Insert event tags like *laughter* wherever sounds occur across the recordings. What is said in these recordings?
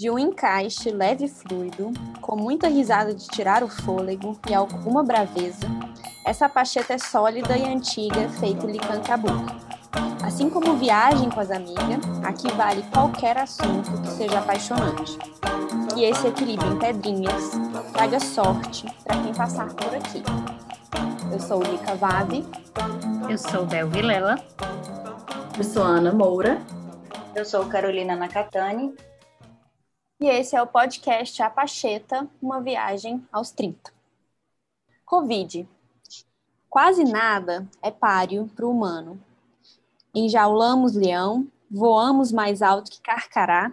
De um encaixe leve e fluido, com muita risada de tirar o fôlego e alguma braveza, essa pacheta é sólida e antiga, feito licancabuca. Assim como viagem com as amigas, aqui vale qualquer assunto que seja apaixonante. E esse equilíbrio em pedrinhas traga sorte para quem passar por aqui. Eu sou Lica Vave. Eu sou Bel Vilela. Eu sou Ana Moura. Eu sou Carolina Nakatani. E esse é o podcast A Pacheta, uma viagem aos 30. Covid. Quase nada é páreo para o humano. Enjaulamos leão, voamos mais alto que carcará,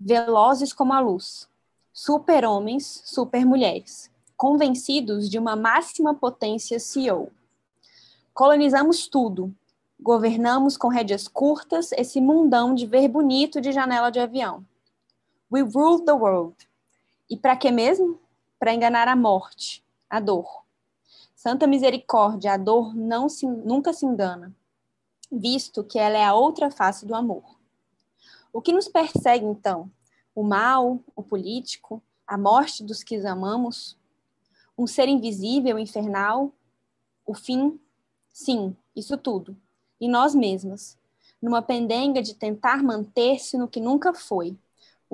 velozes como a luz. Super-homens, super-mulheres, convencidos de uma máxima potência CEO. Colonizamos tudo, governamos com rédeas curtas esse mundão de ver bonito de janela de avião We rule the world. E para que mesmo? Para enganar a morte, a dor. Santa misericórdia, a dor não se, nunca se engana, visto que ela é a outra face do amor. O que nos persegue, então? O mal, o político, a morte dos que amamos? Um ser invisível, infernal? O fim? Sim, isso tudo. E nós mesmas, numa pendenga de tentar manter-se no que nunca foi,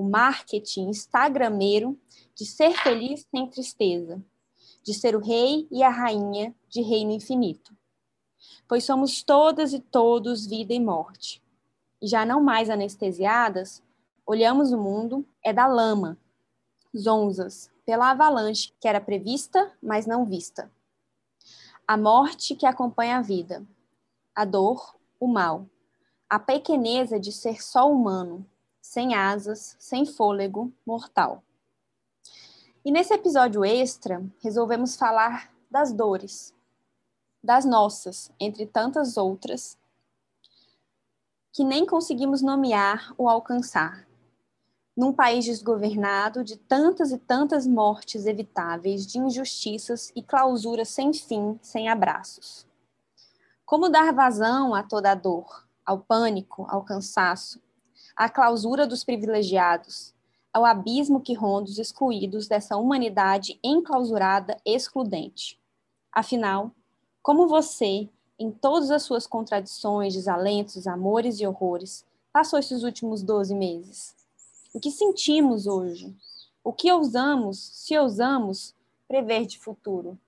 o marketing instagrameiro de ser feliz sem tristeza, de ser o rei e a rainha de reino infinito. Pois somos todas e todos vida e morte. E já não mais anestesiadas, olhamos o mundo é da lama, zonzas, pela avalanche que era prevista, mas não vista. A morte que acompanha a vida, a dor, o mal, a pequeneza de ser só humano, sem asas, sem fôlego, mortal. E nesse episódio extra, resolvemos falar das dores, das nossas, entre tantas outras, que nem conseguimos nomear ou alcançar. Num país desgovernado de tantas e tantas mortes evitáveis, de injustiças e clausuras sem fim, sem abraços. Como dar vazão a toda a dor, ao pânico, ao cansaço, à clausura dos privilegiados, ao abismo que ronda os excluídos dessa humanidade enclausurada excludente. Afinal, como você, em todas as suas contradições, desalentos, amores e horrores, passou esses últimos 12 meses? O que sentimos hoje? O que ousamos, se ousamos, prever de futuro?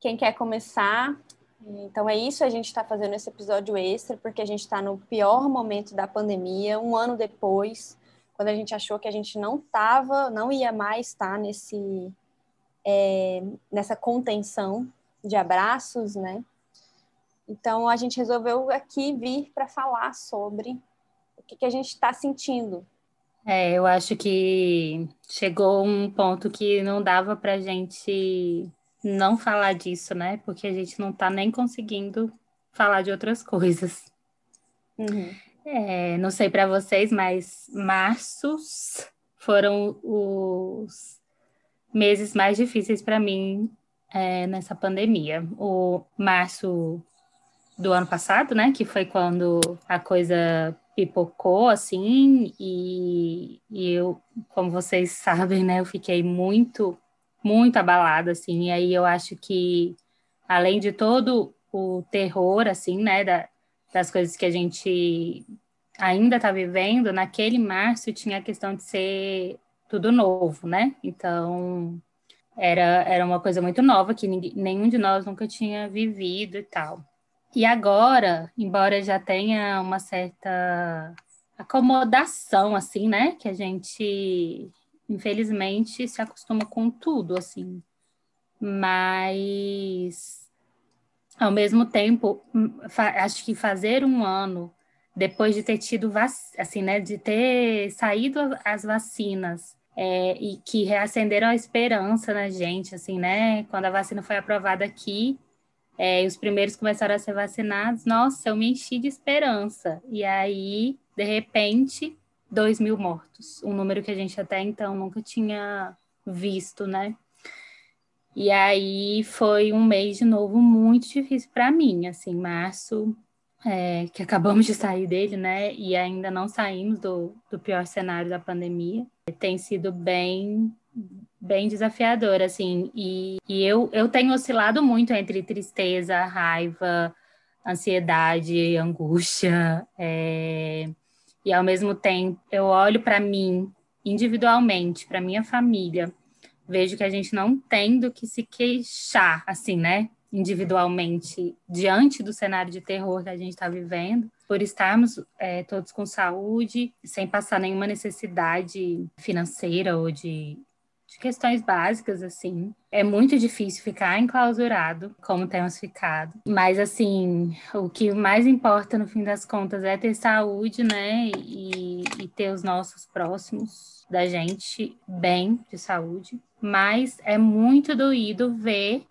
Quem quer começar? Então é isso, a gente está fazendo esse episódio extra, porque a gente está no pior momento da pandemia, um ano depois, quando a gente achou que a gente não estava, não ia mais estar nesse, é, nessa contenção de abraços, né? Então a gente resolveu aqui vir para falar sobre o que, que a gente está sentindo. É, eu acho que chegou um ponto que não dava para gente não falar disso, né? Porque a gente não tá nem conseguindo falar de outras coisas. Uhum. É, não sei para vocês, mas marços foram os meses mais difíceis para mim é, nessa pandemia. O março do ano passado, né? Que foi quando a coisa pipocou, assim, e, e eu, como vocês *laughs* sabem, né? Eu fiquei muito muito abalada, assim, e aí eu acho que, além de todo o terror, assim, né, da, das coisas que a gente ainda está vivendo, naquele março tinha a questão de ser tudo novo, né? Então, era, era uma coisa muito nova que ninguém, nenhum de nós nunca tinha vivido e tal. E agora, embora já tenha uma certa acomodação, assim, né? Que a gente infelizmente, se acostuma com tudo, assim. Mas, ao mesmo tempo, hum, acho que fazer um ano depois de ter tido, assim, né, de ter saído as vacinas é, e que reacenderam a esperança na gente, assim, né, quando a vacina foi aprovada aqui, é, e os primeiros começaram a ser vacinados, nossa, eu me enchi de esperança. E aí, de repente, 2 mil mortos, um número que a gente até então nunca tinha visto, né? E aí foi um mês de novo muito difícil para mim, assim, março, é, que acabamos de sair dele, né? E ainda não saímos do, do pior cenário da pandemia. tem sido bem bem desafiador, assim, e, e eu, eu tenho oscilado muito entre tristeza, raiva, ansiedade, angústia, é, e ao mesmo tempo eu olho para mim individualmente, para minha família, vejo que a gente não tem do que se queixar, assim, né? Individualmente, diante do cenário de terror que a gente está vivendo, por estarmos é, todos com saúde, sem passar nenhuma necessidade financeira ou de de questões básicas, assim. É muito difícil ficar enclausurado, como temos ficado. Mas, assim, o que mais importa, no fim das contas, é ter saúde, né? E, e ter os nossos próximos da gente bem de saúde. Mas é muito doído ver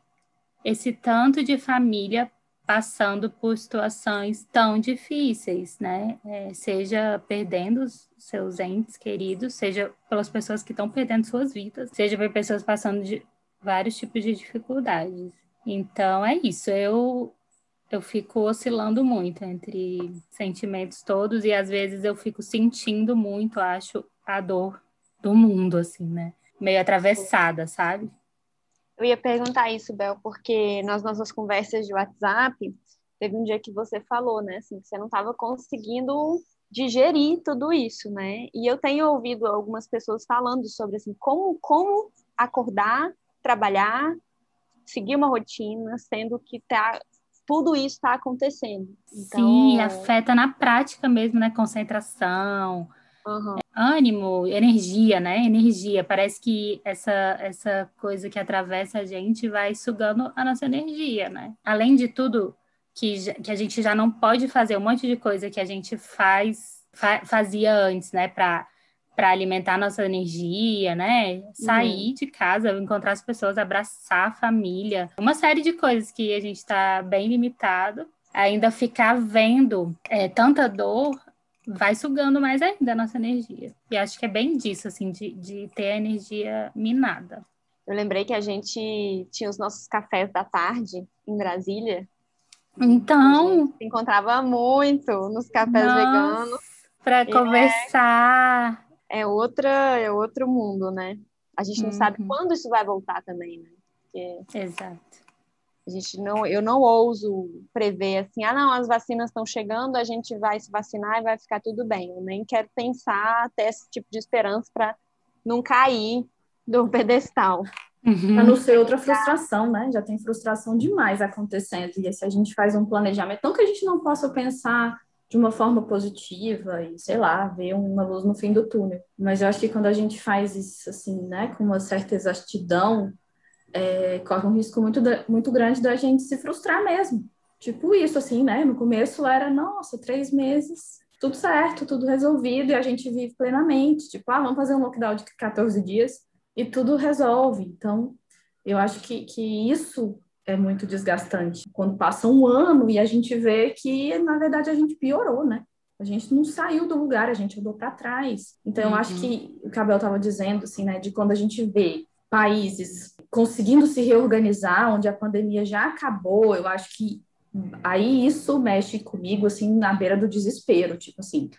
esse tanto de família passando por situações tão difíceis, né? É, seja perdendo os seus entes queridos, seja pelas pessoas que estão perdendo suas vidas, seja por pessoas passando de vários tipos de dificuldades. Então é isso. Eu eu fico oscilando muito entre sentimentos todos e às vezes eu fico sentindo muito, acho, a dor do mundo, assim, né? Meio atravessada, sabe? Eu ia perguntar isso, Bel, porque nas nossas conversas de WhatsApp, teve um dia que você falou, né, assim, que você não estava conseguindo digerir tudo isso, né? E eu tenho ouvido algumas pessoas falando sobre assim, como como acordar, trabalhar, seguir uma rotina, sendo que tá tudo isso está acontecendo. Então... Sim, afeta na prática mesmo, né? Concentração, Uhum. Ânimo, energia, né? Energia. Parece que essa, essa coisa que atravessa a gente vai sugando a nossa energia, né? Além de tudo, que, que a gente já não pode fazer um monte de coisa que a gente faz, fa, fazia antes, né? Para para alimentar nossa energia, né? Sair uhum. de casa, encontrar as pessoas, abraçar a família, uma série de coisas que a gente está bem limitado. Ainda ficar vendo é, tanta dor vai sugando mais ainda a nossa energia. E acho que é bem disso, assim, de, de ter a energia minada. Eu lembrei que a gente tinha os nossos cafés da tarde em Brasília. Então. se encontrava muito nos cafés Nossa, veganos. Para conversar. É, é, outra, é outro mundo, né? A gente não uhum. sabe quando isso vai voltar também, né? Porque... Exato. A gente não, eu não ouso prever assim, ah, não, as vacinas estão chegando, a gente vai se vacinar e vai ficar tudo bem. Eu nem quero pensar até esse tipo de esperança para não cair do *laughs* pedestal. Uhum. Para não ser outra frustração, né? Já tem frustração demais acontecendo. E se a gente faz um planejamento, não que a gente não possa pensar de uma forma positiva e, sei lá, ver uma luz no fim do túnel. Mas eu acho que quando a gente faz isso, assim, né, com uma certa exatidão, é, corre um risco muito, muito grande da gente se frustrar mesmo. Tipo isso, assim, né? No começo era, nossa, três meses, tudo certo, tudo resolvido, e a gente vive plenamente. Tipo, ah, vamos fazer um lockdown de 14 dias e tudo resolve. Então, eu acho que, que isso é muito desgastante. Quando passa um ano e a gente vê que, na verdade, a gente piorou, né? A gente não saiu do lugar, a gente andou para trás. Então, uhum. eu acho uhum. que o Cabel estava dizendo, assim, né, de quando a gente vê países conseguindo se reorganizar, onde a pandemia já acabou, eu acho que aí isso mexe comigo, assim, na beira do desespero, tipo assim,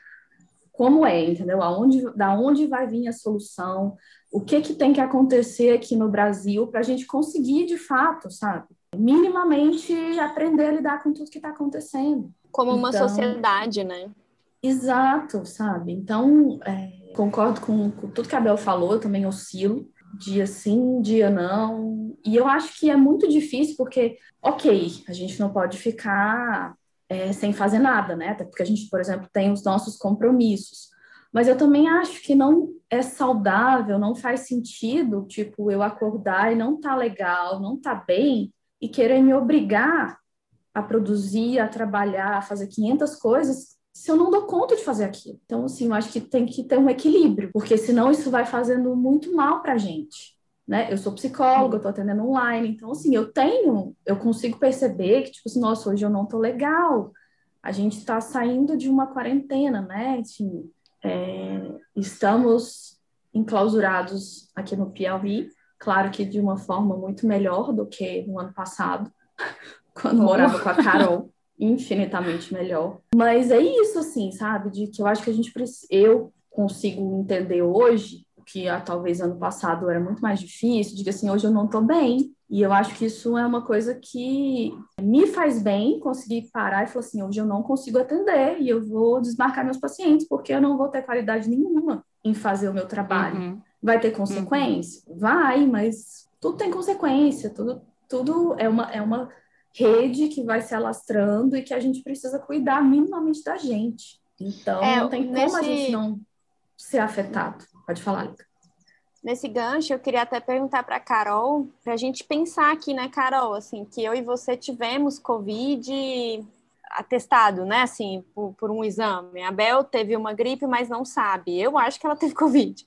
como é, entendeu? Aonde, da onde vai vir a solução? O que que tem que acontecer aqui no Brasil para a gente conseguir, de fato, sabe? Minimamente aprender a lidar com tudo que está acontecendo. Como uma então, sociedade, né? Exato, sabe? Então, é, concordo com, com tudo que a Bel falou, eu também oscilo dia sim, dia não. E eu acho que é muito difícil porque, ok, a gente não pode ficar é, sem fazer nada, né? Até porque a gente, por exemplo, tem os nossos compromissos. Mas eu também acho que não é saudável, não faz sentido, tipo, eu acordar e não tá legal, não tá bem, e querer me obrigar a produzir, a trabalhar, a fazer 500 coisas se eu não dou conta de fazer aquilo. Então, assim, eu acho que tem que ter um equilíbrio, porque senão isso vai fazendo muito mal para a gente. Né? Eu sou psicóloga, eu tô atendendo online, então, assim, eu tenho, eu consigo perceber que, tipo assim, nossa, hoje eu não tô legal. A gente está saindo de uma quarentena, né? Assim, é, estamos enclausurados aqui no Piauí, claro que de uma forma muito melhor do que no ano passado, *laughs* quando morava com a Carol *laughs* infinitamente melhor. Mas é isso, assim, sabe? De que eu acho que a gente eu consigo entender hoje que ah, talvez ano passado era muito mais difícil, diga assim, hoje eu não estou bem. E eu acho que isso é uma coisa que me faz bem conseguir parar e falar assim, hoje eu não consigo atender e eu vou desmarcar meus pacientes porque eu não vou ter qualidade nenhuma em fazer o meu trabalho. Uhum. Vai ter consequência? Uhum. Vai, mas tudo tem consequência, tudo, tudo é uma, é uma rede que vai se alastrando e que a gente precisa cuidar minimamente da gente. Então, é, não tem como nesse... a gente não ser afetado. Pode falar, Lica. Nesse gancho, eu queria até perguntar para a Carol, para a gente pensar aqui, né, Carol, assim, que eu e você tivemos Covid atestado, né, assim, por, por um exame. A Bel teve uma gripe, mas não sabe. Eu acho que ela teve *laughs* Covid.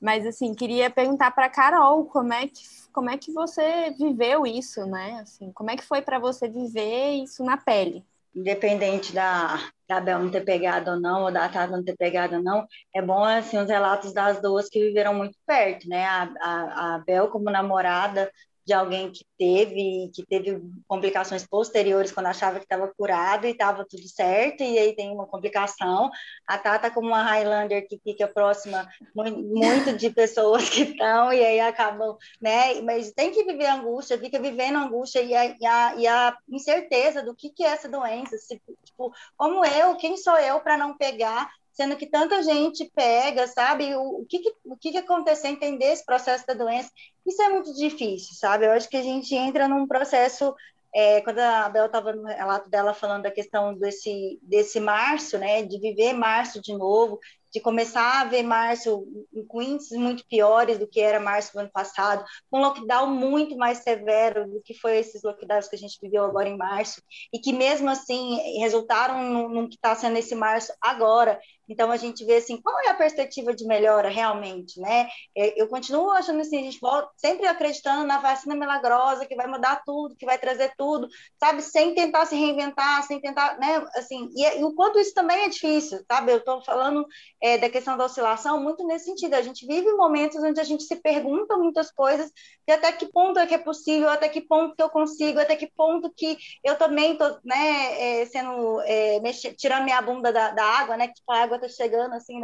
Mas, assim, queria perguntar para a Carol como é, que, como é que você viveu isso, né? Assim, como é que foi para você viver isso na pele? Independente da, da Bel não ter pegado ou não, ou da Tata não ter pegado ou não, é bom, assim, os relatos das duas que viveram muito perto, né? A, a, a Bel como namorada de alguém que teve que teve complicações posteriores quando achava que estava curado e estava tudo certo e aí tem uma complicação. A Tata como uma Highlander que fica próxima muito de pessoas que estão e aí acabam né mas tem que viver angústia fica vivendo angústia e a, e a, e a incerteza do que que é essa doença se, tipo como eu quem sou eu para não pegar sendo que tanta gente pega, sabe? O, o, que, que, o que, que aconteceu, entender esse processo da doença, isso é muito difícil, sabe? Eu acho que a gente entra num processo, é, quando a Bel estava no relato dela falando da questão desse, desse março, né, de viver março de novo, de começar a ver março com índices muito piores do que era março do ano passado, com lockdown muito mais severo do que foi esses lockdowns que a gente viveu agora em março, e que mesmo assim resultaram no, no que está sendo esse março agora. Então a gente vê assim, qual é a perspectiva de melhora realmente, né? É, eu continuo achando assim, a gente volta sempre acreditando na vacina milagrosa que vai mudar tudo, que vai trazer tudo, sabe? Sem tentar se reinventar, sem tentar, né? Assim, e, e o quanto isso também é difícil, sabe? Eu estou falando é, da questão da oscilação muito nesse sentido. A gente vive momentos onde a gente se pergunta muitas coisas e até que ponto é que é possível, até que ponto que eu consigo, até que ponto que eu também estou, né? É, sendo é, tirando minha bunda da, da água, né? Que tipo, a água água está chegando assim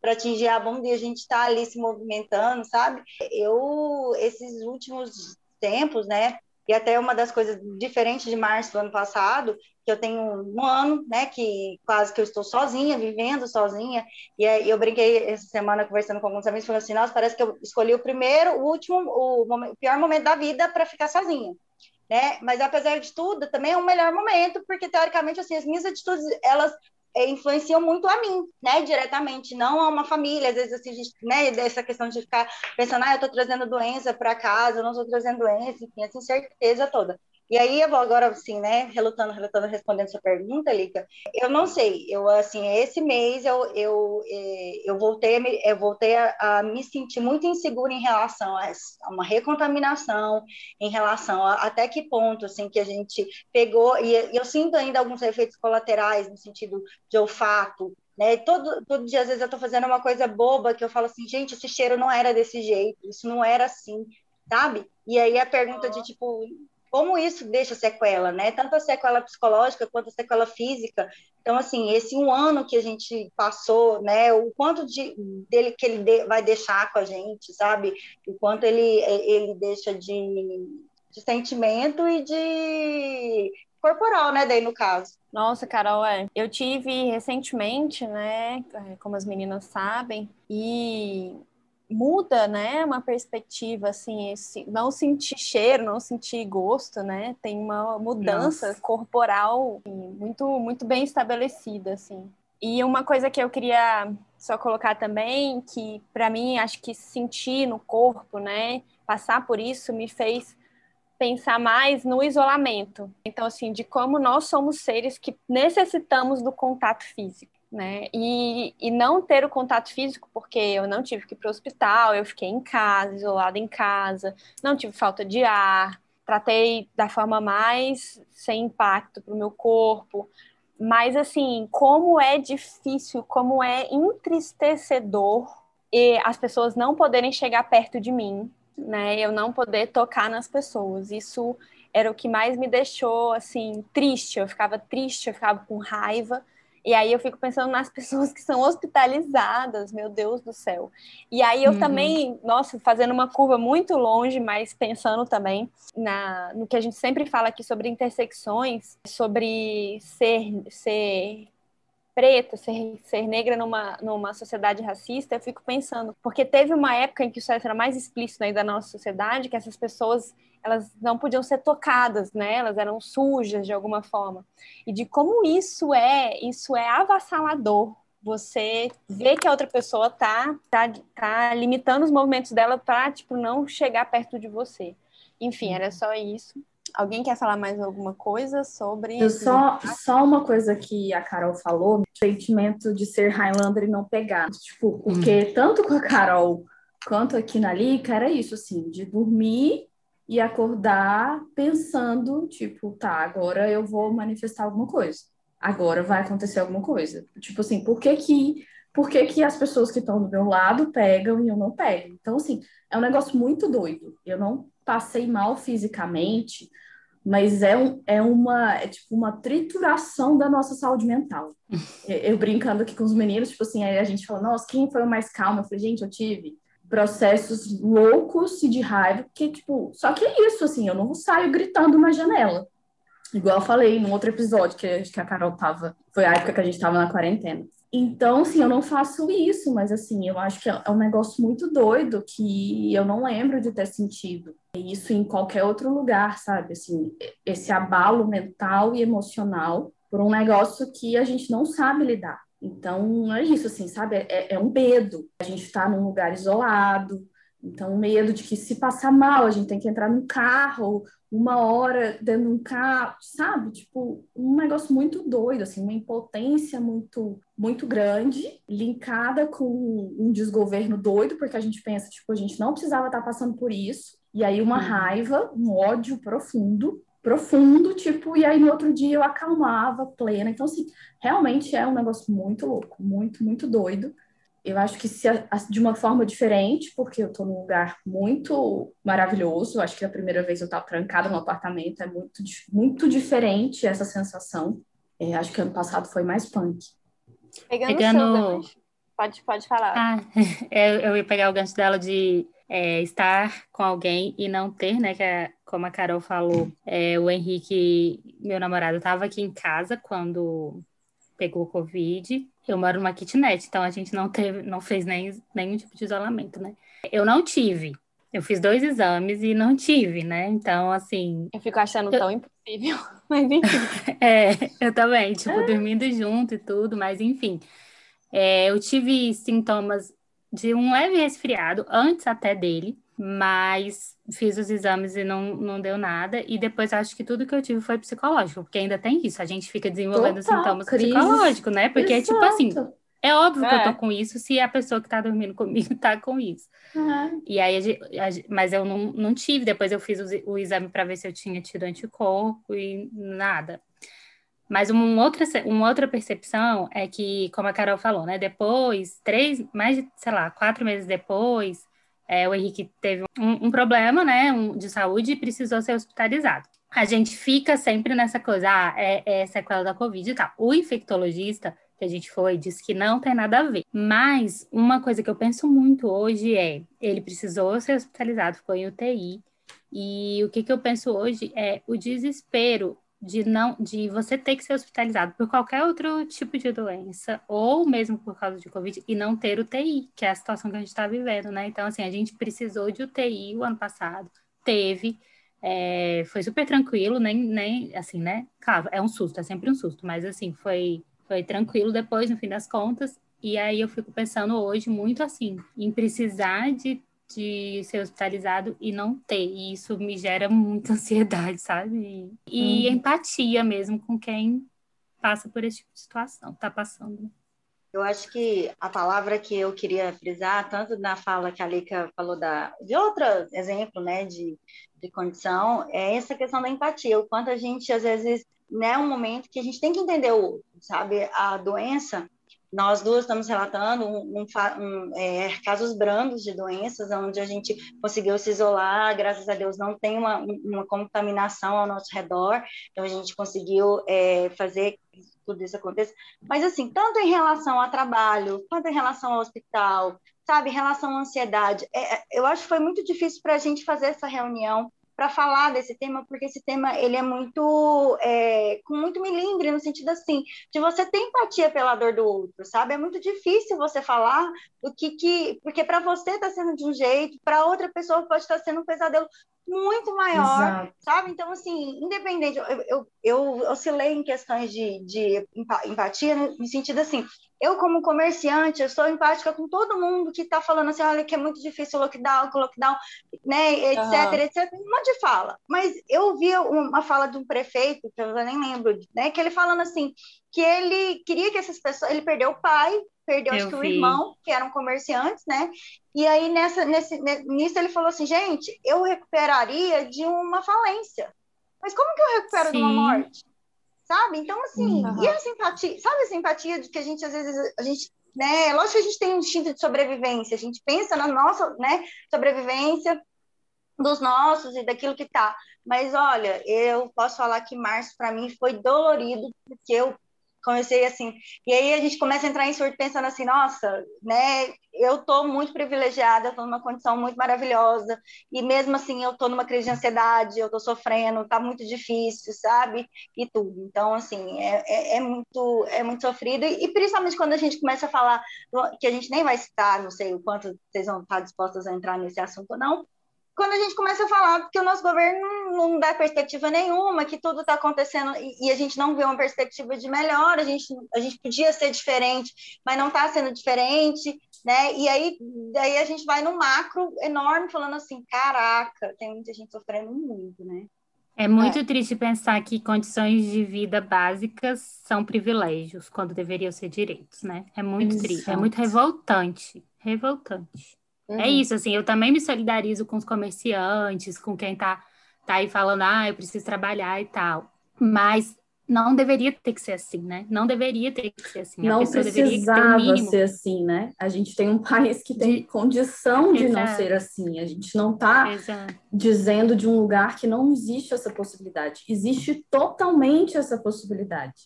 para atingir a bunda e a gente está ali se movimentando, sabe? Eu, esses últimos tempos, né? E até uma das coisas diferentes de março do ano passado, que eu tenho um ano, né, que quase que eu estou sozinha, vivendo sozinha, e eu brinquei essa semana conversando com alguns amigos, falando assim, nossa, parece que eu escolhi o primeiro, o último, o, o pior momento da vida para ficar sozinha. Né? Mas apesar de tudo, também é um melhor momento, porque teoricamente assim, as minhas atitudes, elas influenciam muito a mim, né, diretamente, não a uma família, às vezes assim, né, dessa questão de ficar pensando, ah, eu estou trazendo doença para casa, eu não estou trazendo doença, enfim, essa incerteza toda. E aí agora, assim, né, relutando, relutando, respondendo sua pergunta, Lica, eu não sei, eu, assim, esse mês eu, eu, é, eu voltei, eu voltei a, a me sentir muito insegura em relação a, uma recontaminação, em relação a até que ponto, assim, que a gente pegou, e, e eu sinto ainda alguns efeitos colaterais no sentido de olfato, né? Todo, todo dia, às vezes, eu estou fazendo uma coisa boba que eu falo assim, gente, esse cheiro não era desse jeito, isso não era assim, sabe? E aí a pergunta de tipo, como isso deixa sequela, né? Tanto a sequela psicológica quanto a sequela física. Então, assim, esse um ano que a gente passou, né? O quanto de, dele que ele de, vai deixar com a gente, sabe? O quanto ele, ele deixa de, de sentimento e de corporal, né? Daí no caso. Nossa, Carol, é. Eu tive recentemente, né? Como as meninas sabem, e muda, né, uma perspectiva, assim, esse, não sentir cheiro, não sentir gosto, né, tem uma mudança Nossa. corporal muito, muito bem estabelecida, assim. E uma coisa que eu queria só colocar também, que para mim, acho que sentir no corpo, né, passar por isso me fez pensar mais no isolamento. Então, assim, de como nós somos seres que necessitamos do contato físico né? E, e não ter o contato físico, porque eu não tive que ir para o hospital, eu fiquei em casa, isolada em casa, não tive falta de ar, tratei da forma mais sem impacto para o meu corpo. Mas, assim, como é difícil, como é entristecedor e as pessoas não poderem chegar perto de mim, né? Eu não poder tocar nas pessoas. Isso era o que mais me deixou, assim, triste. Eu ficava triste, eu ficava com raiva E aí eu fico pensando nas *laughs* pessoas que são hospitalizadas, meu Deus do céu. E aí eu uhum. também, nossa, fazendo uma curva muito longe, mas pensando também na, no que a gente sempre fala aqui sobre intersecções, sobre ser, ser preta, ser, ser negra numa, numa sociedade racista, eu fico pensando, porque teve uma época em que isso era mais explícito ainda na nossa sociedade, que essas pessoas elas não podiam ser tocadas, né? Elas eram sujas de alguma forma. E de como isso é, isso é avassalador. Você vê que a outra pessoa tá, tá, tá limitando os movimentos dela para tipo não chegar perto de você. Enfim, era só isso. Alguém quer falar mais alguma coisa sobre. Eu só, só uma coisa que a Carol falou: o sentimento de ser Highlander e não pegar. Tipo, porque hum. tanto com a Carol quanto aqui na Lica era isso, assim, de dormir e acordar pensando, tipo, tá, agora eu vou manifestar alguma coisa. Agora vai acontecer alguma coisa. Tipo assim, por que que, por que, que as pessoas que estão do meu lado pegam e eu não pego? Então, assim, é um negócio muito doido. Eu não passei mal fisicamente, mas é, um, é uma é tipo uma trituração da nossa saúde mental. *laughs* Eu, eu brincando aqui com os meninos, tipo assim, aí a gente fala, nossa, quem foi o mais calmo? Eu falei, gente, eu tive processos loucos e de raiva, que, tipo, só que é isso, assim, eu não saio gritando na janela. Igual eu falei no outro episódio que, que a Carol tava, foi a época que a gente tava na quarentena. Então, assim, eu não faço isso, mas, assim, eu acho que é, é um negócio muito doido que eu não lembro de ter sentido. Isso em qualquer outro lugar, sabe? Assim, esse abalo mental e emocional por um negócio que a gente não sabe lidar. Então, é isso, assim, sabe? É, é um medo. A gente está num lugar isolado, então, medo de que se passar mal, a gente tem que entrar num carro, uma hora dentro de um carro, sabe? Tipo, um negócio muito doido, assim, uma impotência muito, muito grande, linkada com um desgoverno doido, porque a gente pensa, tipo, a gente não precisava estar passando por isso. E aí, uma raiva, um ódio profundo profundo, tipo, e aí no outro dia eu acalmava, plena. Então, assim, realmente é um negócio muito louco, muito, muito doido. Eu acho que se de uma forma diferente, porque eu tô num lugar muito maravilhoso. Acho que a primeira vez eu tava trancada no apartamento é muito, muito diferente essa sensação. É, acho que ano passado foi mais punk. Pegando, Pegando... Seu, pode, pode falar. Ah, eu, *laughs* eu ia pegar o gancho dela de é, estar com alguém e não ter, né? Que é, como a Carol falou, é, o Henrique, meu namorado, estava aqui em casa quando pegou Covid. Eu moro numa kitnet, então a gente não teve, não fez nem, nenhum tipo de isolamento, né? Eu não tive. Eu fiz dois exames e não tive, né? Então, assim. Eu fico achando eu... tão impossível, *laughs* mas enfim. *laughs* é, eu também, tipo, dormindo junto e tudo, mas enfim. É, eu tive sintomas de um leve resfriado, antes até dele, mas fiz os exames e não, não deu nada. E depois acho que tudo que eu tive foi psicológico, porque ainda tem isso, a gente fica desenvolvendo Total, sintomas crise. psicológicos, né? Porque, Exato. tipo assim, é óbvio é. que eu tô é. com isso se a pessoa que tá dormindo comigo *laughs* tá com isso. Uhum. E aí, a, a, mas eu não, não tive. Depois eu fiz o, o exame para ver se eu tinha tido anticorpo e nada. Mas uma outra, uma outra percepção é que, como a Carol falou, né? Depois, três, mais de, sei lá, quatro meses depois, é, o Henrique teve um, um problema, né? Um, de saúde e precisou ser hospitalizado. A gente fica sempre nessa coisa, ah, é, é sequela da Covid e tal. O infectologista que a gente foi disse que não tem nada a ver. Mas uma coisa que eu penso muito hoje é, ele precisou ser hospitalizado, ficou em UTI. E o que, que eu penso hoje é o desespero de não de você ter que ser hospitalizado por qualquer outro tipo de doença ou mesmo por causa de covid e não ter UTI, que é a situação que a gente está vivendo, né? Então assim a gente precisou de UTI o ano passado, teve, é, foi super tranquilo, nem nem assim, né? Claro, é um susto, é sempre um susto, mas assim foi foi tranquilo depois no fim das contas. E aí eu fico pensando hoje muito assim em precisar de de ser hospitalizado e não ter. E isso me gera muita *laughs* ansiedade, sabe? E, uhum. empatia mesmo com quem passa por esse tipo de situação, tá passando. Eu acho que a palavra que eu queria frisar, tanto na fala que a Lika falou da, de outro exemplo, né, de, de condição, é essa questão da empatia, o quanto a gente, às vezes, né, um momento que a gente tem que entender o outro, sabe? A doença, nós duas estamos relatando um, um, é, casos brandos de doenças, onde a gente conseguiu se isolar, graças a Deus não tem uma, uma contaminação ao nosso redor, então a gente conseguiu é, fazer tudo isso aconteça, mas assim, tanto em relação ao trabalho, quanto em relação ao hospital, sabe, em relação à ansiedade, é, é eu acho que foi muito difícil para a gente fazer essa reunião para falar desse tema, porque esse tema ele é muito é, com muito milindre no sentido assim de você ter empatia pela dor do outro, sabe? É muito difícil você falar o que que porque para você está sendo de um jeito, para outra pessoa pode estar tá sendo um pesadelo muito maior, Exato. sabe? Então, assim, independente, eu, eu, eu oscilei em questões de, de empatia, no sentido assim, eu como comerciante, eu sou empática com todo mundo que está falando assim, olha, que é muito difícil o lockdown, o lockdown, né, etc, uhum. etc, um monte de fala. Mas eu vi uma fala de um prefeito, que eu nem lembro, né, que ele falando assim, que ele queria que essas pessoas, ele perdeu o pai, perdeu acho que o irmão, que eram comerciantes, né? E aí nessa, nesse, nisso ele falou assim, gente, eu recuperaria de uma falência. Mas como que eu recupero Sim. de uma morte? Sabe? Então, assim, uhum. e a simpatia, sabe a simpatia de que a gente, às vezes, a gente, né? Lógico que a gente tem um instinto de sobrevivência, a gente pensa na nossa, né, sobrevivência dos nossos e daquilo que tá. Mas olha, eu posso falar que março para mim foi dolorido, porque eu comecei assim. E aí a gente começa a entrar em surto pensando assim, nossa, né, eu tô muito privilegiada, tô numa condição muito maravilhosa, e mesmo assim eu tô numa crise de ansiedade, eu tô sofrendo, tá muito difícil, sabe? E tudo. Então, assim, é, é, é muito, é muito sofrido, e, e, principalmente quando a gente começa a falar, que a gente nem vai citar, não sei o quanto vocês vão estar dispostas a entrar nesse assunto ou não, quando a gente começa a falar que o nosso governo não dá perspectiva nenhuma, que tudo está acontecendo e, e, a gente não vê uma perspectiva de melhor, a gente, a gente podia ser diferente, mas não está sendo diferente, né? E aí daí a gente vai num macro enorme falando assim, caraca, tem muita gente sofrendo muito, né? É muito é. triste pensar que condições de vida básicas são privilégios, quando deveriam ser direitos, né? É muito Exato. triste, é muito revoltante, revoltante. É uhum. É isso, assim, eu também me solidarizo com os comerciantes, com quem tá, tá aí falando, ah, eu preciso trabalhar e tal. Mas não deveria ter que ser assim, né? Não deveria ter que ser assim. Não precisava ser assim, né? A gente tem um país que tem de... condição de Exato. não ser assim. A gente não está dizendo de um lugar que não existe essa possibilidade. Existe totalmente essa possibilidade,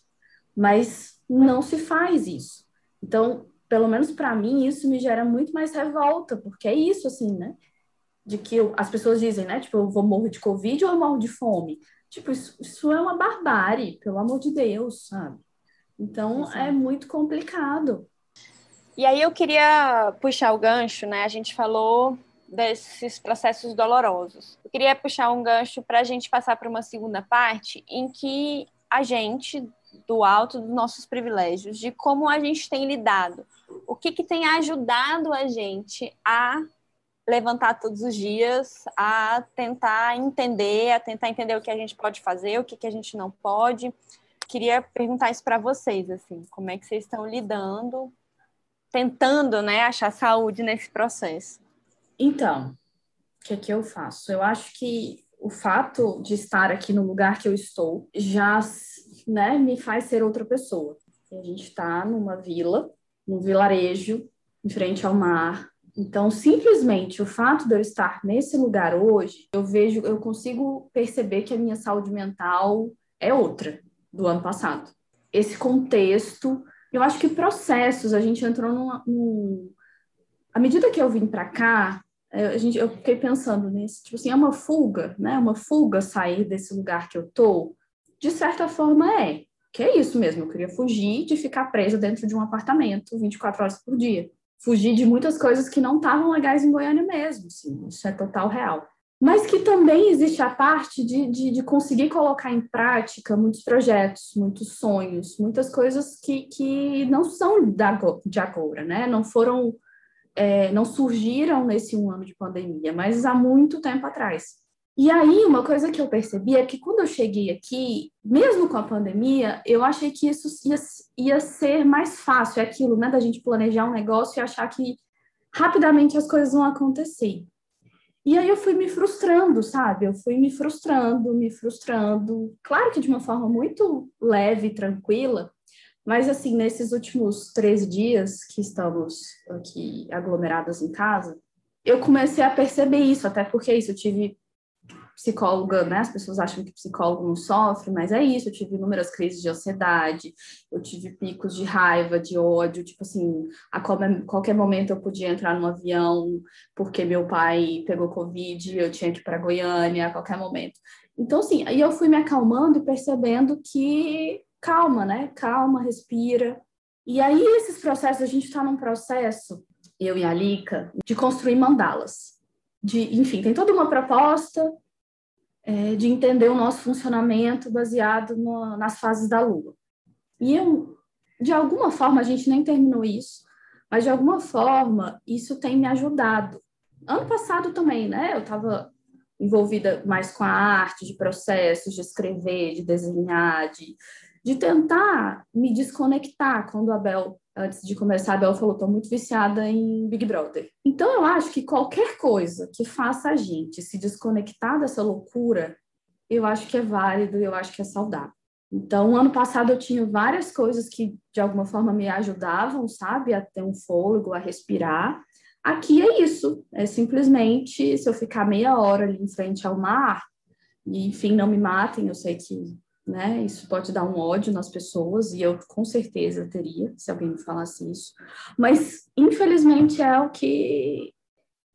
mas não se faz isso. Então, pelo menos para mim, isso me gera muito mais revolta, porque é isso, assim, né? De que eu, as pessoas dizem, né? Tipo, eu vou morrer de Covid ou eu morro de fome? Tipo, isso, isso é uma barbárie, pelo amor de Deus, sabe? Então, Exato. é muito complicado. E aí eu queria puxar o gancho, né? A gente falou desses processos dolorosos. Eu queria puxar um gancho para a gente passar para uma segunda parte em que a gente, do alto dos nossos privilégios, de como a gente tem lidado o que, que tem ajudado a gente a levantar todos os dias, a tentar entender, a tentar entender o que a gente pode fazer, o que, que a gente não pode. Queria perguntar isso para vocês, assim, como é que vocês estão lidando, tentando, né, achar saúde nesse processo? Então, o que é que eu faço? Eu acho que o fato de estar aqui no lugar que eu estou já, né, me faz ser outra pessoa. A gente está numa vila num vilarejo, em frente ao mar. Então, simplesmente o fato de eu estar nesse lugar hoje, eu vejo, eu consigo perceber que a minha saúde mental é outra do ano passado. Esse contexto, eu acho que processos, a gente entrou num, num à medida que eu vim para cá, é, a gente, eu fiquei pensando nisso, tipo assim, é uma fuga, né? Uma fuga sair desse lugar que eu tô. De certa forma é, que é isso mesmo, eu queria fugir de ficar presa dentro de um apartamento 24 horas por dia. Fugir de muitas coisas que não estavam legais em Goiânia mesmo, assim, isso é total real. Mas que também existe a parte de, de, de conseguir colocar em prática muitos projetos, muitos sonhos, muitas coisas que, que não são da, de agora, né? Não foram, é, não surgiram nesse um ano de pandemia, mas há muito tempo atrás. E aí, uma coisa que eu percebi é que quando eu cheguei aqui, mesmo com a pandemia, eu achei que isso ia, ia ser mais fácil, é aquilo, né, da gente planejar um negócio e achar que rapidamente as coisas vão acontecer. E aí eu fui me frustrando, sabe? Eu fui me frustrando, me frustrando. Claro que de uma forma muito leve, tranquila, mas assim, nesses últimos três dias que estamos aqui aglomeradas em casa, eu comecei a perceber isso, até porque isso, eu tive psicóloga, né? As pessoas acham que psicólogo não sofre, mas é isso. Eu tive inúmeras crises de ansiedade, eu tive picos de raiva, de ódio, tipo assim, a qualquer momento eu podia entrar num avião porque meu pai pegou Covid, eu tinha que ir para Goiânia a qualquer momento. Então, assim, aí eu fui me acalmando e percebendo que calma, né? Calma, respira. E aí, esses processos, a gente está num processo, eu e a Lika, de construir mandalas. De, enfim, tem toda uma proposta é, de entender o nosso funcionamento baseado no, nas fases da Lua. E eu, de alguma forma, a gente nem terminou isso, mas de alguma forma isso tem me ajudado. Ano passado também, né? Eu estava envolvida mais com a arte, de processos, de escrever, de desenhar, de, de tentar me desconectar quando a Bel antes de começar, a Bel falou, estou muito viciada em Big Brother. Então, eu acho que qualquer coisa que faça a gente se desconectar dessa loucura, eu acho que é válido eu acho que é saudável. Então, ano passado eu tinha várias coisas que, de alguma forma, me ajudavam, sabe, a ter um fôlego, a respirar. Aqui é isso, é simplesmente se eu ficar meia hora ali em frente ao mar, e enfim, não me matem, eu sei que né? Isso pode dar um ódio nas pessoas, e eu com certeza teria, se alguém me falasse isso. Mas, infelizmente, é o que,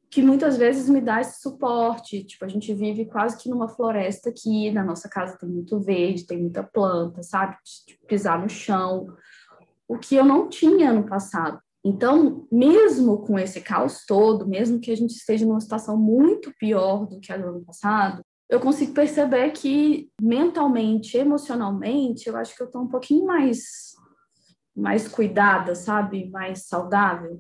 que muitas vezes me dá esse suporte. Tipo, a gente vive quase que numa floresta aqui, na nossa casa tem muito verde, tem muita planta, sabe? De pisar no chão, o que eu não tinha no passado. Então, mesmo com esse caos todo, mesmo que a gente esteja numa situação muito pior do que a do ano passado, eu consigo perceber que mentalmente, emocionalmente, eu acho que eu estou um pouquinho mais, mais cuidada, sabe? Mais saudável.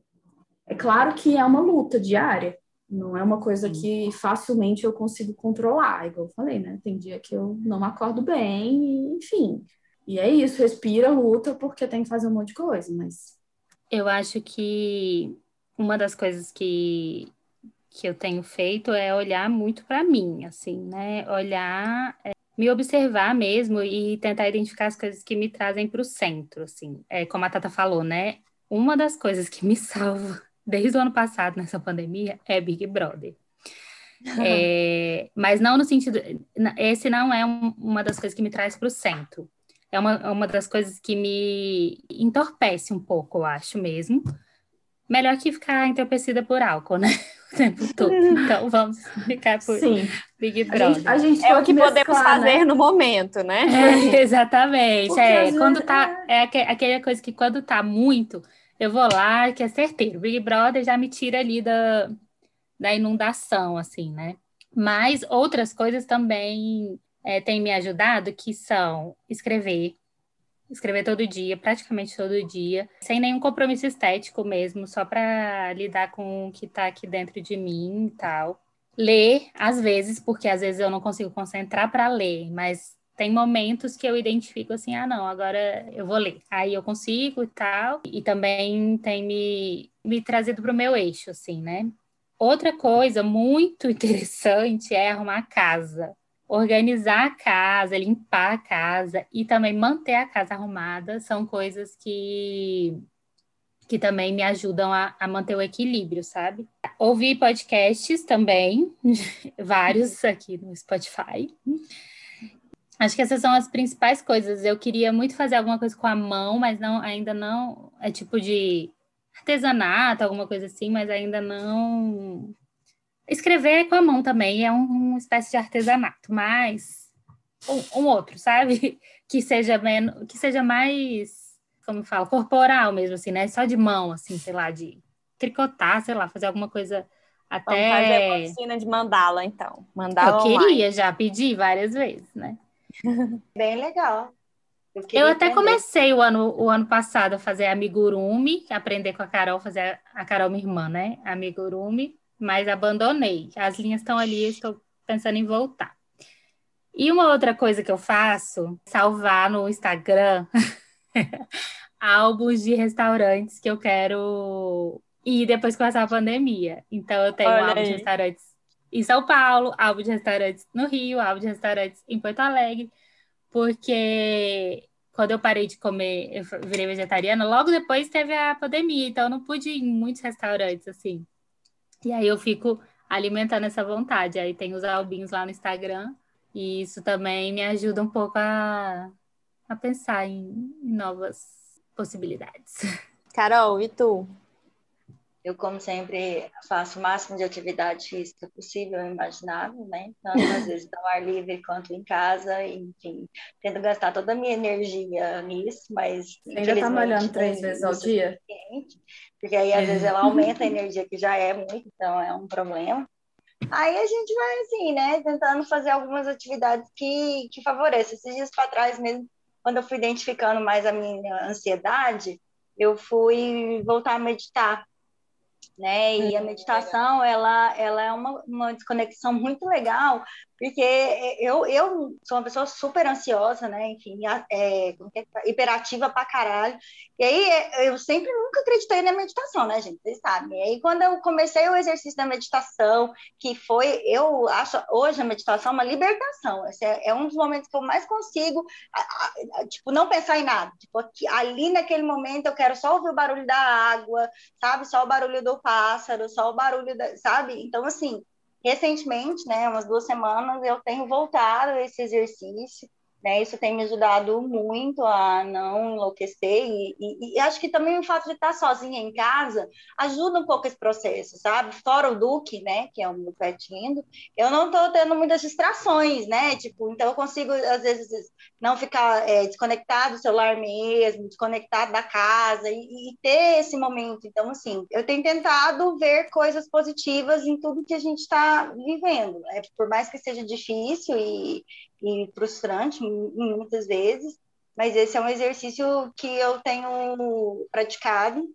É claro que é uma luta diária, não é uma coisa que facilmente eu consigo controlar, igual eu falei, né? Tem dia que eu não acordo bem, enfim. E é isso, respira, luta, porque tem que fazer um monte de coisa, mas. Eu acho que uma das coisas que que eu tenho feito é olhar muito para mim, assim, né? Olhar, é, me observar mesmo e tentar identificar as coisas que me trazem para o centro, assim. É, como a Tata falou, né? Uma das coisas que me *laughs* salva desde o ano passado nessa pandemia é Big Brother. *laughs* É, mas não no sentido. Esse não é um, uma das coisas que me traz para o centro. É uma, uma das coisas que me entorpece um pouco, eu acho mesmo. Melhor que ficar entorpecida por álcool, né? *laughs* o tempo todo. Então vamos ficar por Sim. Big Brother. A gente, a gente é o que mesclar, podemos fazer né? no momento, né? É, *laughs* exatamente. Porque é, quando tá, é aquela coisa que quando tá muito, eu vou lá, que é certeiro. Big Brother já me tira ali da, da inundação, assim, né? Mas outras coisas também é, têm me ajudado, que são escrever, escrever todo dia, praticamente todo dia, sem nenhum compromisso estético mesmo, só para lidar com o que está aqui dentro de mim e tal. Ler, às vezes, porque às vezes eu não consigo concentrar para ler, mas tem momentos que eu identifico assim, ah, não, agora eu vou ler. Aí eu consigo e tal. E também tem me, me trazido para o meu eixo, assim, né? Outra coisa muito *laughs* interessante é arrumar a casa organizar a casa, limpar a casa e também manter a casa arrumada são coisas que que também me ajudam a, a manter o equilíbrio, sabe? Ouvir podcasts também, *laughs* vários aqui no Spotify. Acho que essas são as principais coisas. Eu queria muito fazer alguma coisa com a mão, mas não, ainda não é tipo de artesanato, alguma coisa assim, mas ainda não Escrever com a mão também é um, uma espécie de artesanato, mas um, um, outro, sabe? *laughs* Que seja menos, que seja mais, como fala, corporal mesmo, assim, né? Só de mão, assim, sei lá, de tricotar, sei lá, fazer alguma coisa até. Vamos fazer oficina de mandala, então. Mandala Eu queria online. já pedir várias vezes, né? *laughs* Bem legal. Eu, eu até aprender. comecei o ano, o ano passado a fazer amigurumi, aprender com a Carol, fazer a, a Carol, minha irmã, né? Amigurumi mas abandonei. As linhas estão ali, estou pensando em voltar. E uma outra coisa que eu faço, salvar no Instagram *laughs* álbuns de restaurantes que eu quero ir depois que passar a pandemia. Então eu tenho Olha álbum aí. de restaurantes em São Paulo, álbum de restaurantes no Rio, álbum de restaurantes em Porto Alegre, porque quando eu parei de comer, eu virei vegetariana, logo depois teve a pandemia, então eu não pude ir em muitos restaurantes assim. E aí eu fico alimentando essa vontade. Aí tem os albinhos lá no Instagram, e isso também me ajuda um pouco a, a pensar em, em novas possibilidades. *laughs* Carol, e tu? Eu, como sempre, faço o máximo de atividade física possível e imaginável, né? Tanto às vezes ao ar livre quanto em casa, enfim, tento gastar toda a minha energia nisso, mas. Você ainda está malhando três vezes ao dia? Porque aí, às é. vezes, ela aumenta a energia, que já é muito, então é um problema. Aí a gente vai, assim, né, tentando fazer algumas atividades que, que favoreçam. Esses dias para trás mesmo, quando eu fui identificando mais a minha ansiedade, eu fui voltar a meditar né? E a uhum. meditação, ela, ela é uma, uma desconexão muito legal, porque eu, eu sou uma pessoa super ansiosa, né? Enfim, é, é, hiperativa pra caralho. E aí eu sempre nunca acreditei na meditação, né, gente? Vocês sabem. E aí quando eu comecei o exercício da meditação, que foi, eu acho hoje a meditação uma libertação. Esse é, é um dos momentos que eu mais consigo, a, a, a, tipo, não pensar em nada. Tipo, aqui, ali naquele momento eu quero só ouvir o barulho da água, sabe? Só o barulho do pássaro, só o barulho da, sabe? Então, assim, recentemente, né, umas duas semanas, eu tenho voltado a esse exercício, né, isso tem me ajudado muito a não enlouquecer e, e, e, acho que também o fato de estar sozinha em casa ajuda um pouco esse processo, sabe? Fora o Duque, né, que é o meu pet lindo, eu não estou tendo muitas distrações, né? Tipo, então eu consigo às vezes não ficar é, desconectado do celular mesmo, desconectado da casa e, e ter esse momento. Então, assim, eu tenho tentado ver coisas positivas em tudo que a gente está vivendo. É, por mais que seja difícil e, e frustrante muitas vezes, mas esse é um exercício que eu tenho praticado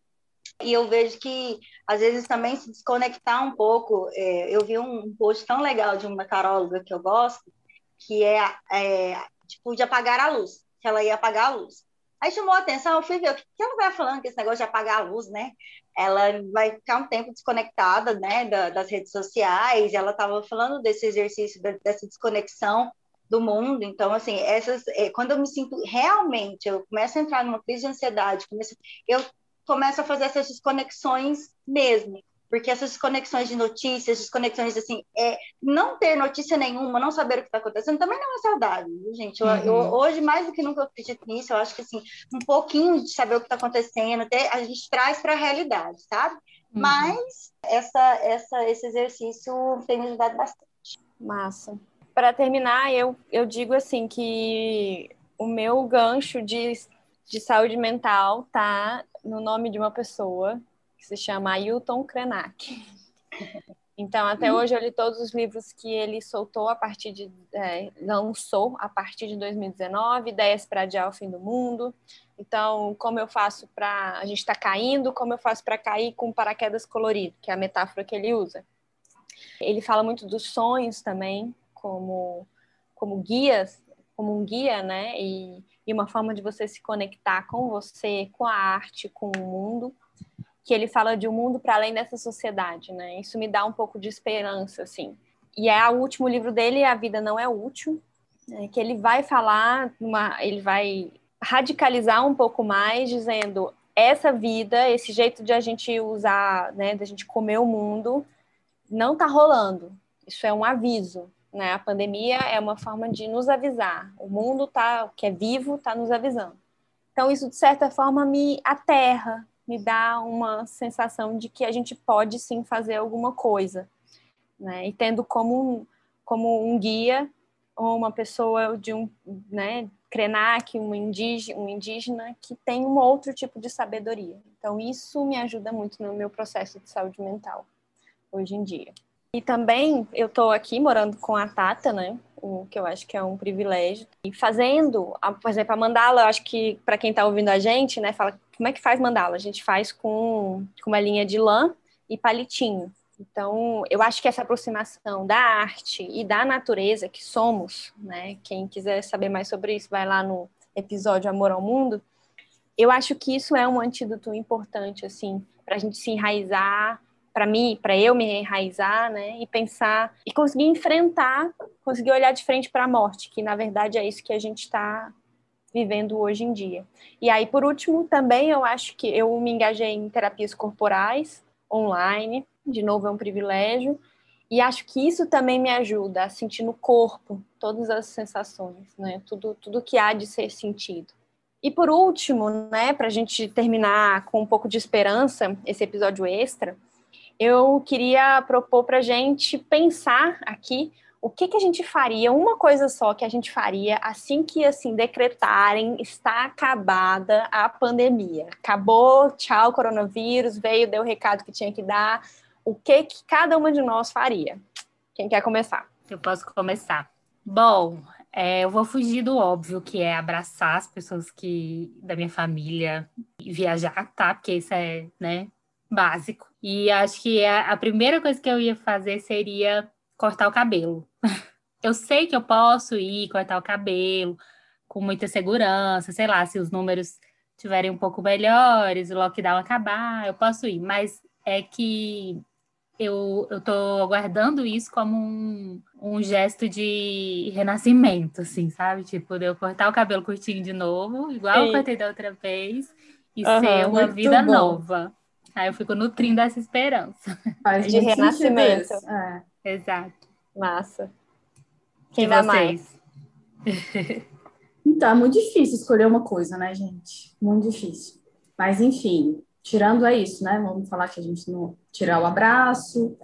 e eu vejo que às vezes também se desconectar um pouco. É, eu vi um post tão legal de uma taróloga que eu gosto, que é, é tipo de apagar a luz, que ela ia apagar a luz. Aí chamou a atenção, eu fui ver o que ela vai falando que esse negócio de apagar a luz, né? Ela vai ficar um tempo desconectada, né, das redes sociais. Ela estava falando desse exercício, dessa desconexão do mundo. Então, assim, essas, é, quando eu me sinto realmente, eu começo a entrar numa crise de ansiedade, começo, eu começo a fazer essas desconexões mesmo. Porque essas desconexões de notícias, desconexões assim, é, não ter notícia nenhuma, não saber o que está acontecendo, também não é saudável, viu, gente? Eu, uhum. eu, hoje, mais do que nunca, eu acredito nisso. Eu acho que assim, um pouquinho de saber o que está acontecendo, até a gente traz para a realidade, sabe? Uhum. Mas essa, essa, esse exercício tem me ajudado bastante. Massa para terminar, eu, eu digo assim que o meu gancho de, de saúde mental tá no nome de uma pessoa que se chama Ailton Krenak. Então, até uhum. hoje eu li todos os livros que ele soltou a partir de é, lançou a partir de 2019, ideias para adiar o fim do mundo. Então, como eu faço para a gente está caindo, como eu faço para cair com paraquedas colorido, que é a metáfora que ele usa. Ele fala muito dos sonhos também, como, como guias, como um guia, né? E, e uma forma de você se conectar com você, com a arte, com o mundo. Que ele fala de um mundo para além dessa sociedade, né? Isso me dá um pouco de esperança, assim. E é o último livro dele, A Vida Não É Útil, né? que ele vai falar, uma, ele vai radicalizar um pouco mais, dizendo essa vida, esse jeito de a gente usar, né, da gente comer o mundo, não tá rolando. Isso é um aviso. Né? A pandemia é uma forma de nos avisar. O mundo tá, que é vivo está nos avisando. Então, isso, de certa forma, me aterra, me dá uma sensação de que a gente pode sim fazer alguma coisa. Né? E tendo como um, como um guia ou uma pessoa de um, né, Krenak, um indígena, um indígena que tem um outro tipo de sabedoria. Então, isso me ajuda muito no meu processo de saúde mental hoje em dia. E também eu estou aqui morando com a Tata, né? O que eu acho que é um privilégio. E fazendo, por exemplo, a mandala, eu acho que para quem está ouvindo a gente, né, fala como é que faz mandala? A gente faz com, com uma linha de lã e palitinho. Então, eu acho que essa aproximação da arte e da natureza que somos, né? Quem quiser saber mais sobre isso, vai lá no episódio Amor ao Mundo. Eu acho que isso é um antídoto importante, assim, para a gente se enraizar para mim, para eu me enraizar, né, e pensar e conseguir enfrentar, conseguir olhar de frente para a morte, que na verdade é isso que a gente está vivendo hoje em dia. E aí, por último, também eu acho que eu me engajei em terapias corporais online, de novo é um privilégio, E acho que isso também me ajuda a sentir no corpo todas as sensações, né? Tudo, tudo que há de ser sentido. E por último, né, para a gente terminar com um pouco de esperança esse episódio extra, eu queria propor para a gente pensar aqui o que, que a gente faria, uma coisa só que a gente faria assim que assim decretarem está acabada a pandemia. Acabou, tchau, coronavírus, veio, deu o recado que tinha que dar. O que, que cada uma de nós faria? Quem quer começar? Eu posso começar. Bom, é, eu vou fugir do óbvio, que é abraçar as pessoas que da minha família e viajar, tá? Porque isso é, né, básico. E acho que a, a primeira coisa que eu ia fazer seria cortar o cabelo. *laughs* Eu sei que eu posso ir cortar o cabelo com muita segurança, sei lá, se os números tiverem um pouco melhores, o lockdown acabar, eu posso ir, mas é que eu, tô aguardando isso como um, um gesto de renascimento, assim, sabe? Tipo, de eu cortar o cabelo curtinho de novo, igual eu cortei da outra vez, e uhum, ser uma vida bom. nova. Aí eu fico nutrindo essa esperança. Faz *laughs* de renascimento. É. Exato. Massa. Quem dá mais? *laughs* então, é muito difícil escolher uma coisa, né, gente? Muito difícil. Mas, enfim, tirando é isso, né? Vamos falar que a gente não tirar o abraço.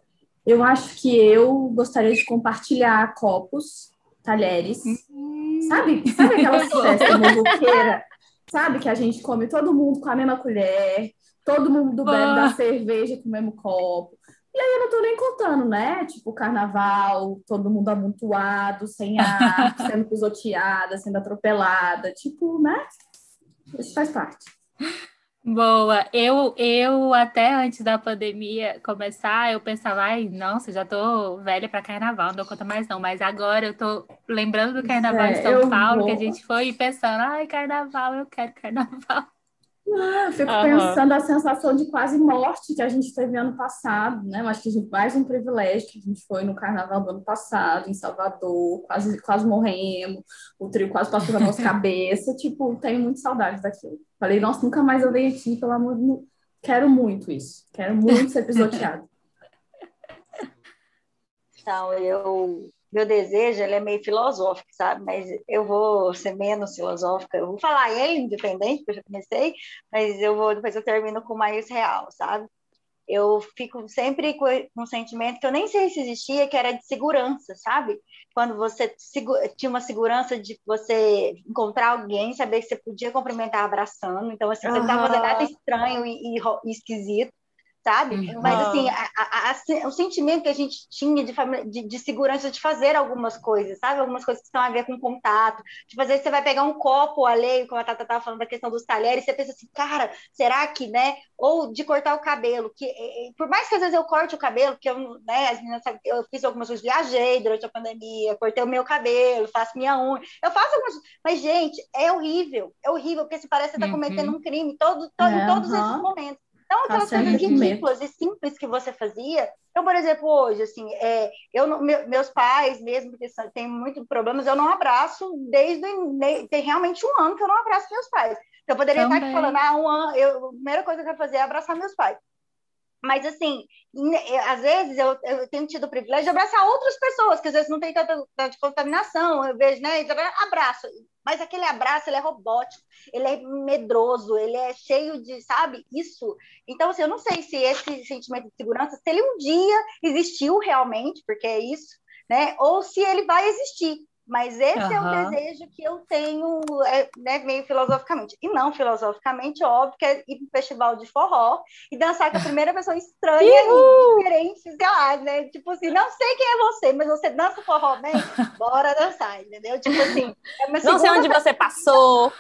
Eu acho que eu gostaria de compartilhar copos, talheres. Hum. Sabe? Sabe aquela *laughs* festa? Sabe que a gente come todo mundo com a mesma colher, todo mundo bebe ah. da cerveja com o mesmo copo. E aí eu não tô nem contando, né? Tipo, carnaval, todo mundo amontoado, sem ar, *laughs* sendo pisoteada, sendo atropelada. Tipo, né? Isso faz parte. Boa. Eu, eu até antes da pandemia começar, eu pensava, ai, nossa, já tô velha para carnaval, não dou conta mais não. Mas agora eu tô lembrando do carnaval é, de São Paulo, vou. que a gente foi pensando, ai, carnaval, eu quero carnaval. Não, eu fico uhum. pensando a sensação de quase morte que a gente teve ano passado, né? Eu acho que mais um privilégio que a gente foi no carnaval do ano passado, em Salvador, quase, quase morremos, o trio quase passou na nossa *laughs* cabeça. Tipo, tenho muito saudade daquilo. Falei, nossa, nunca mais eu venho aqui, pelo amor de Deus. Quero muito isso. Quero muito ser pisoteado. *laughs* Então, eu meu desejo ele é meio filosófico, sabe? Mas eu vou ser menos filosófica. Eu vou falar ele independente, porque eu já comecei, mas eu vou depois eu termino com mais real, sabe? Eu fico sempre com um sentimento que eu nem sei se existia, que era de segurança, sabe? Quando você tinha uma segurança de você encontrar alguém, saber que você podia cumprimentar abraçando. Então, assim, você estava fazendo nada estranho e, e, e esquisito sabe? Uhum. Mas, assim, a, a, a, o sentimento que a gente tinha de, de, de, segurança de fazer algumas coisas, sabe? Algumas coisas que estão a ver com contato. Tipo, às vezes você vai pegar um copo alheio, como a Tata estava falando da questão dos talheres, você pensa assim, cara, será que, né? Ou de cortar o cabelo, que por mais que às vezes eu corte o cabelo, que eu, né, as meninas eu fiz algumas coisas, viajei durante a pandemia, cortei o meu cabelo, faço minha unha, eu faço algumas mas, gente, é horrível, é horrível, porque se parece que você está cometendo uhum. um crime todo, todo, em todos esses momentos. Então, aquelas coisas ridículas e simples que você fazia. Então, por exemplo, hoje, assim, é, eu meus pais, mesmo que têm muitos problemas, eu não abraço desde tem realmente um ano que eu não abraço meus pais. Então, eu poderia Também. estar aqui falando, ah, um ano, eu, a primeira coisa que eu quero fazer é abraçar meus pais. Mas, assim, às vezes eu, eu, tenho tido o privilégio de abraçar outras pessoas, que às vezes não tem tanta, tanta contaminação, eu vejo, né? Abraço. Mas aquele abraço, ele é robótico, ele é medroso, ele é cheio de, sabe? Isso. Então, assim, eu não sei se esse sentimento de segurança, se ele um dia existiu realmente, porque é isso, né? Ou se ele vai existir. Mas esse uhum. é o desejo que eu tenho, é, né, meio filosoficamente. E não filosoficamente, óbvio, que é ir para um festival de forró e dançar com a primeira pessoa estranha e diferente, sei lá, né? Tipo assim, não sei quem é você, mas você dança forró bem? Bora dançar, entendeu? Tipo assim. É não sei onde você passou.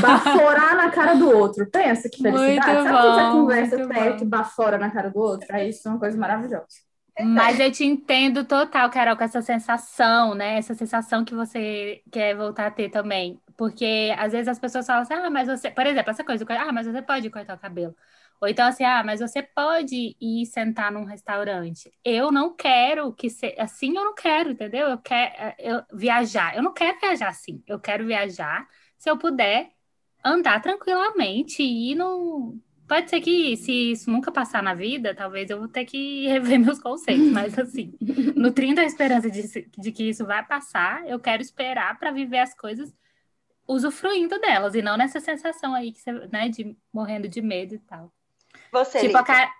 Baforar na cara do outro. Pensa que felicidade. Muito Sabe bom, quando você conversa perto e bafora na cara do outro? Aí isso é uma coisa maravilhosa. Mas eu te entendo total, Carol, com essa sensação, né? Essa sensação que você quer voltar a ter também. Porque às vezes as pessoas falam assim, ah, mas você, por exemplo, essa coisa, ah, mas você pode cortar o cabelo. Ou então assim, ah, mas você pode ir sentar num restaurante. Eu não quero que se... assim eu não quero, entendeu? Eu quero eu, viajar. Eu não quero viajar assim. Eu quero viajar se eu puder andar tranquilamente e ir num Pode ser que, se isso nunca passar na vida, talvez eu vou ter que *laughs* rever meus conceitos, mas assim, nutrindo a esperança de, de que isso vai passar, eu quero esperar para viver as coisas usufruindo delas, e não nessa sensação aí que você, né, de morrendo de medo e tal. Você, tipo, a Car...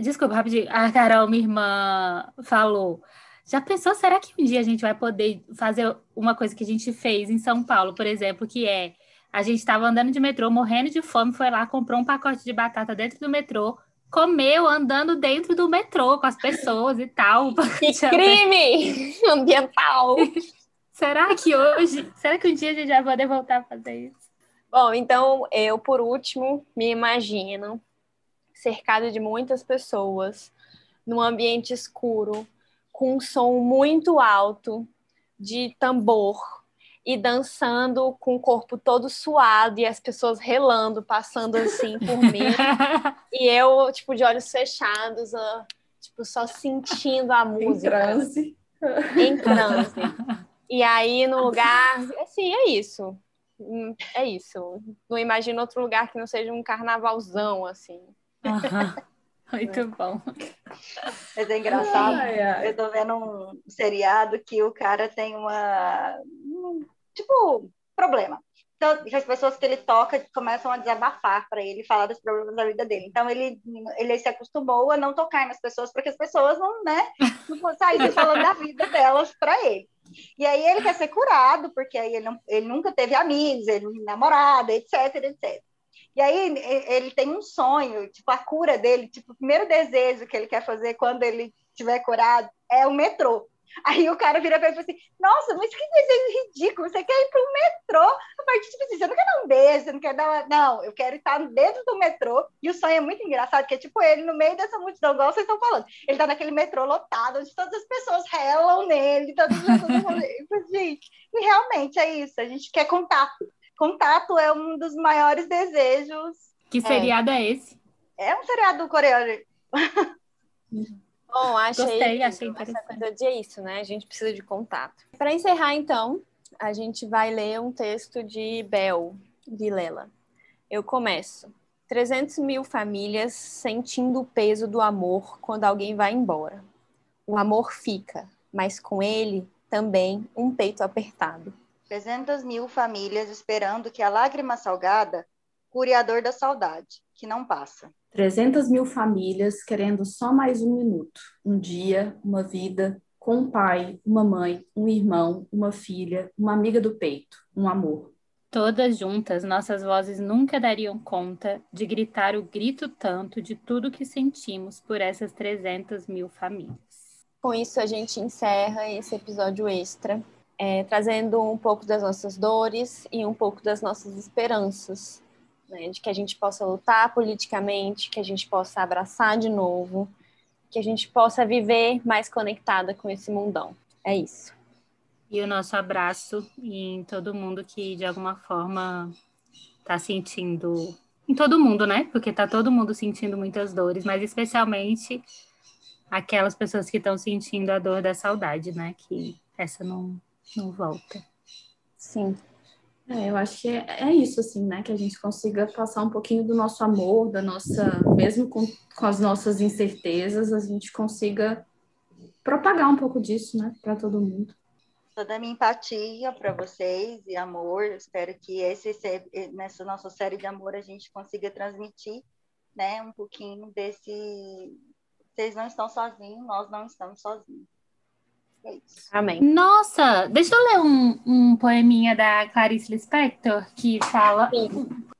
Desculpa, rapidinho. A Carol, minha irmã, falou. Já pensou, será que um dia a gente vai poder fazer uma coisa que a gente fez em São Paulo, por exemplo, que é a gente estava andando de metrô, morrendo de fome, foi lá, comprou um pacote de batata dentro do metrô, comeu andando dentro do metrô com as pessoas e tal. Que *laughs* crime *laughs* ambiental! *laughs* será que hoje, será que um dia a gente vai poder voltar a fazer isso? Bom, então eu, por último, me imagino cercado de muitas pessoas, num ambiente escuro, com um som muito alto de tambor e dançando com o corpo todo suado e as pessoas relando, passando assim por mim. *laughs* e eu, tipo, de olhos fechados, tipo, só sentindo a música. Em transe. Em transe. E aí, no lugar, assim, é isso. Hum, é isso. Não imagino outro lugar que não seja um carnavalzão, assim. Muito bom. Mas é engraçado. Ai, ai. Eu tô vendo um seriado que o cara tem uma. Um, tipo, problema. Então, as pessoas que ele toca começam a desabafar para ele falar dos problemas da vida dele. Então, ele, ele se acostumou a não tocar nas pessoas, porque as pessoas não, né, não saíssem falando da vida delas para ele. E aí ele quer ser curado, porque aí ele, não, ele nunca teve amigos, ele namorada, etc, etc. E aí ele tem um sonho, tipo, a cura dele, tipo, o primeiro desejo que ele quer fazer quando ele estiver curado é o metrô. Aí o cara vira pra ele e fala assim: Nossa, mas que desejo ridículo! Você quer ir pro metrô? A partir tipo assim, você não quer dar um beijo, você não quer dar uma... Não, eu quero estar dentro do metrô. E o sonho é muito engraçado, porque, tipo, ele no meio dessa multidão, igual vocês estão falando, ele tá naquele metrô lotado, onde todas as pessoas relam nele, todas as pessoas. Gente, e realmente é isso, a gente quer contato. Contato é um dos maiores desejos. Que seriado é, é esse? É um seriado coreano. *laughs* Bom, achei, Gostei, achei interessante. Essa coisa de isso, né? A gente precisa de contato. Para encerrar, então, a gente vai ler um texto de Bel Vilela. Eu começo. 300 mil famílias sentindo o peso do amor quando alguém vai embora. O amor fica, mas com ele também um peito apertado. 300 mil famílias esperando que a lágrima salgada cure a dor da saudade, que não passa. 300 mil famílias querendo só mais um minuto, um dia, uma vida, com um pai, uma mãe, um irmão, uma filha, uma amiga do peito, um amor. Todas juntas, nossas vozes nunca dariam conta de gritar o grito tanto de tudo que sentimos por essas 300 mil famílias. Com isso, a gente encerra esse episódio extra é, trazendo um pouco das nossas dores e um pouco das nossas esperanças, né? de que a gente possa lutar politicamente, que a gente possa abraçar de novo, que a gente possa viver mais conectada com esse mundão. É isso. E o nosso abraço em todo mundo que de alguma forma está sentindo, em todo mundo, né? Porque está todo mundo sentindo muitas dores, mas especialmente aquelas pessoas que estão sentindo a dor da saudade, né? Que essa não não volta. Sim. É, eu acho que é, é, isso, assim, né? Que a gente consiga passar um pouquinho do nosso amor, da nossa. Mesmo com, com as nossas incertezas, a gente consiga propagar um pouco disso, né? Para todo mundo. Toda a minha empatia para vocês e amor. espero que esse, nessa nossa série de amor a gente consiga transmitir, né? Um pouquinho desse. Vocês não estão sozinhos, nós não estamos sozinhos. É Amém. Nossa, deixa eu ler um, um poeminha da Clarice Lispector que fala.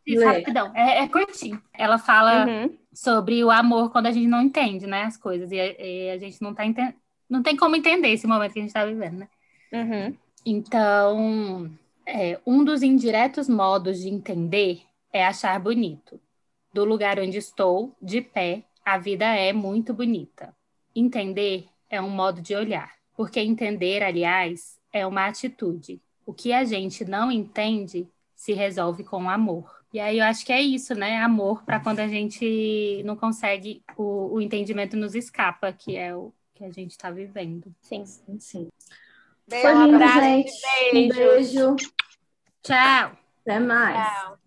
Isso, rapidão, é, é, curtinho. Ela fala uhum. sobre o amor quando a gente não entende, né, as coisas. E a, e a gente não tá entendendo. Não tem como entender esse momento que a gente tá vivendo, né? Uhum. Então, é, um dos indiretos modos de entender é achar bonito. Do lugar onde estou, de pé, a vida é muito bonita. Entender é um modo de olhar. Porque entender, aliás, é uma atitude. O que a gente não entende se resolve com amor. E aí eu acho que é isso, né? Amor para quando a gente não consegue, o, o entendimento nos escapa, que é o que a gente está vivendo. Sim, sim, sim. Beijo, Foi lindo, gente. Beijo. Tchau. Até mais. Tchau.